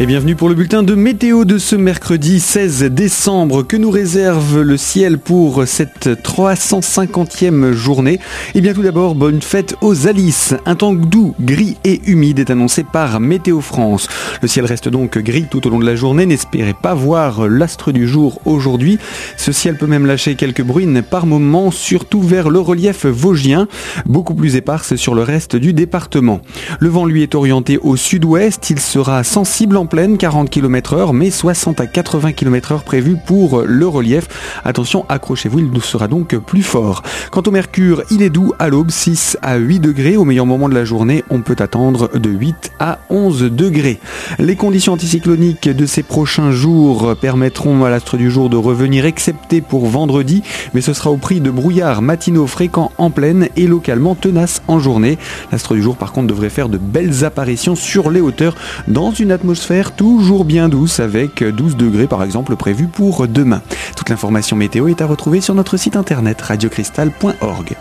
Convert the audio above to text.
Et bienvenue pour le bulletin de météo de ce mercredi 16 décembre que nous réserve le ciel pour cette 350e journée. Et bien tout d'abord, bonne fête aux Alices. Un temps doux, gris et humide est annoncé par Météo France. Le ciel reste donc gris tout au long de la journée. N'espérez pas voir l'astre du jour aujourd'hui. Ce ciel peut même lâcher quelques bruines par moments, surtout vers le relief vosgien, beaucoup plus éparse sur le reste du département. Le vent lui est orienté au sud-ouest. Il sera sensible en pleine 40 km heure, mais 60 à 80 km heure prévus pour le relief. Attention, accrochez-vous, il nous sera donc plus fort. Quant au mercure, il est doux à l'aube, 6 à 8 degrés. Au meilleur moment de la journée, on peut attendre de 8 à 11 degrés. Les conditions anticycloniques de ces prochains jours permettront à l'astre du jour de revenir, excepté pour vendredi, mais ce sera au prix de brouillards matinaux fréquents en pleine et localement tenaces en journée. L'astre du jour, par contre, devrait faire de belles apparitions sur les hauteurs dans une atmosphère toujours bien douce avec 12 degrés par exemple prévu pour demain. Toute l'information météo est à retrouver sur notre site internet radiocristal.org.